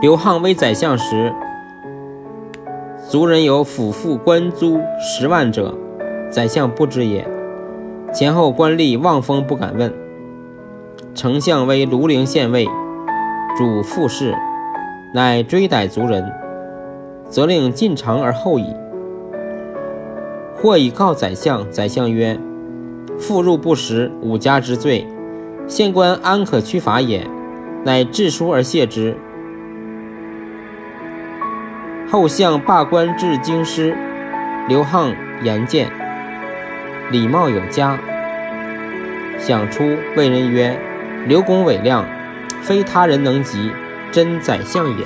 刘沆为宰相时，族人有府赋官租十万者，宰相不知也。前后官吏望风不敢问。丞相为庐陵县尉，主副事，乃追逮族人，责令进城而后已。或以告宰相，宰相曰：“妇入不实，五家之罪，县官安可屈法也？”乃致书而谢之。后向罢官至京师，刘沆言见，礼貌有加。想出谓人曰：“刘公伟亮，非他人能及，真宰相也。”